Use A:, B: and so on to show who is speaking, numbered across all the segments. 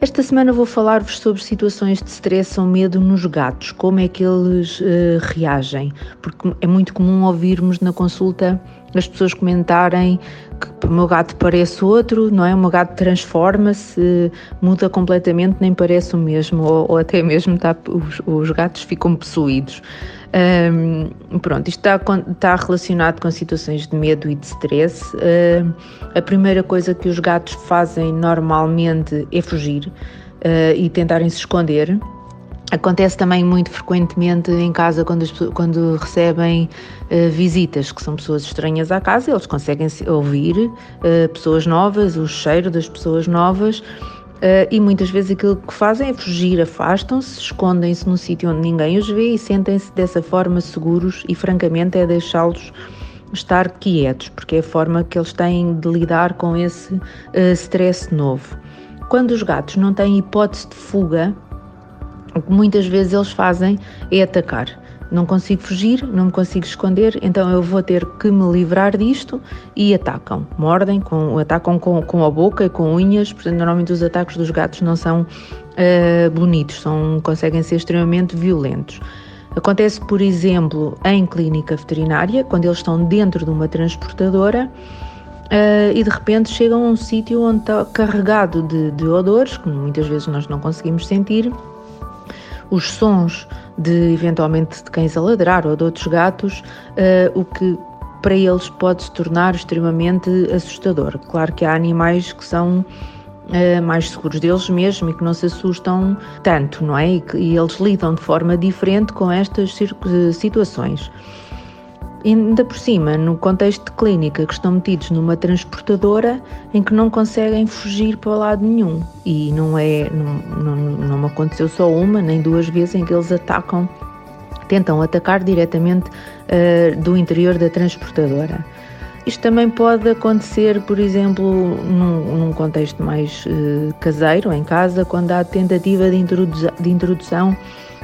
A: Esta semana vou falar-vos sobre situações de stress ou medo nos gatos, como é que eles uh, reagem, porque é muito comum ouvirmos na consulta as pessoas comentarem que o meu gato parece outro, não é? O meu gato transforma-se, muda completamente, nem parece o mesmo, ou, ou até mesmo tá, os, os gatos ficam possuídos. Um, pronto, isto está, está, relacionado com situações de medo e de stress. Uh, a primeira coisa que os gatos fazem normalmente é fugir uh, e tentarem se esconder. Acontece também muito frequentemente em casa quando, quando recebem uh, visitas, que são pessoas estranhas à casa, eles conseguem ouvir pessoas novas, o cheiro das pessoas novas Uh, e muitas vezes aquilo que fazem é fugir, afastam-se, escondem-se num sítio onde ninguém os vê e sentem-se dessa forma seguros e, francamente, é deixá-los estar quietos, porque é a forma que eles têm de lidar com esse uh, stress novo. Quando os gatos não têm hipótese de fuga, o que muitas vezes eles fazem é atacar não consigo fugir, não me consigo esconder, então eu vou ter que me livrar disto e atacam, mordem, com, atacam com, com a boca e com unhas, portanto normalmente os ataques dos gatos não são uh, bonitos, são, conseguem ser extremamente violentos. Acontece, por exemplo, em clínica veterinária, quando eles estão dentro de uma transportadora uh, e de repente chegam a um sítio onde está carregado de, de odores, que muitas vezes nós não conseguimos sentir, os sons de eventualmente de cães a ladrar ou de outros gatos, uh, o que para eles pode se tornar extremamente assustador. Claro que há animais que são uh, mais seguros deles mesmos e que não se assustam tanto, não é? E, que, e eles lidam de forma diferente com estas situações ainda por cima, no contexto de clínica, que estão metidos numa transportadora em que não conseguem fugir para lado nenhum. E não é, não, não, não aconteceu só uma nem duas vezes em que eles atacam, tentam atacar diretamente uh, do interior da transportadora. Isto também pode acontecer, por exemplo, num, num contexto mais uh, caseiro, em casa, quando há tentativa de, introdu de introdução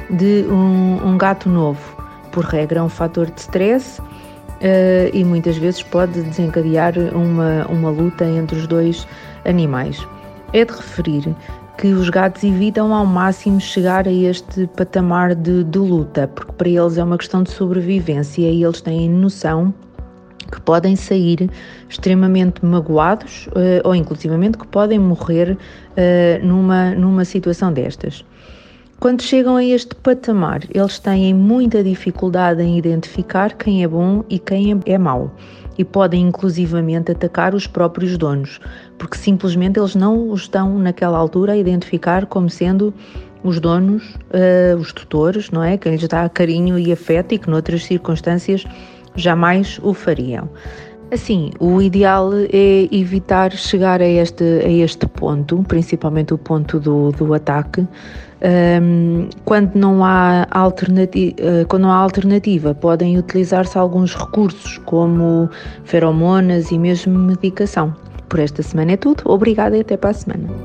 A: de um, um gato novo por regra, é um fator de stress uh, e muitas vezes pode desencadear uma, uma luta entre os dois animais. É de referir que os gatos evitam ao máximo chegar a este patamar de, de luta, porque para eles é uma questão de sobrevivência e eles têm noção que podem sair extremamente magoados uh, ou inclusivamente que podem morrer uh, numa, numa situação destas. Quando chegam a este patamar, eles têm muita dificuldade em identificar quem é bom e quem é mau e podem inclusivamente atacar os próprios donos, porque simplesmente eles não estão naquela altura a identificar como sendo os donos, uh, os tutores, não é? Quem lhes dá carinho e afeto e que noutras circunstâncias jamais o fariam. Assim, o ideal é evitar chegar a este, a este ponto, principalmente o ponto do, do ataque, um, quando, não há alternativa, uh, quando não há alternativa, podem utilizar-se alguns recursos, como feromonas e mesmo medicação. Por esta semana é tudo. Obrigada e até para a semana.